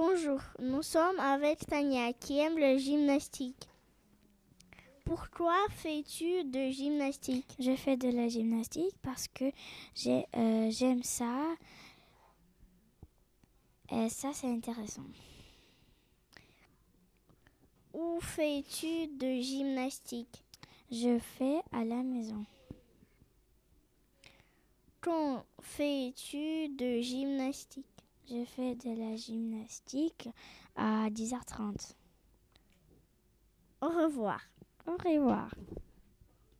Bonjour, nous sommes avec Tania qui aime le gymnastique. Pourquoi fais-tu de gymnastique? Je fais de la gymnastique parce que euh, j'aime ça. Et ça, c'est intéressant. Où fais-tu de gymnastique? Je fais à la maison. Quand fais-tu de gymnastique? Je fais de la gymnastique à 10h30. Au revoir. Au revoir.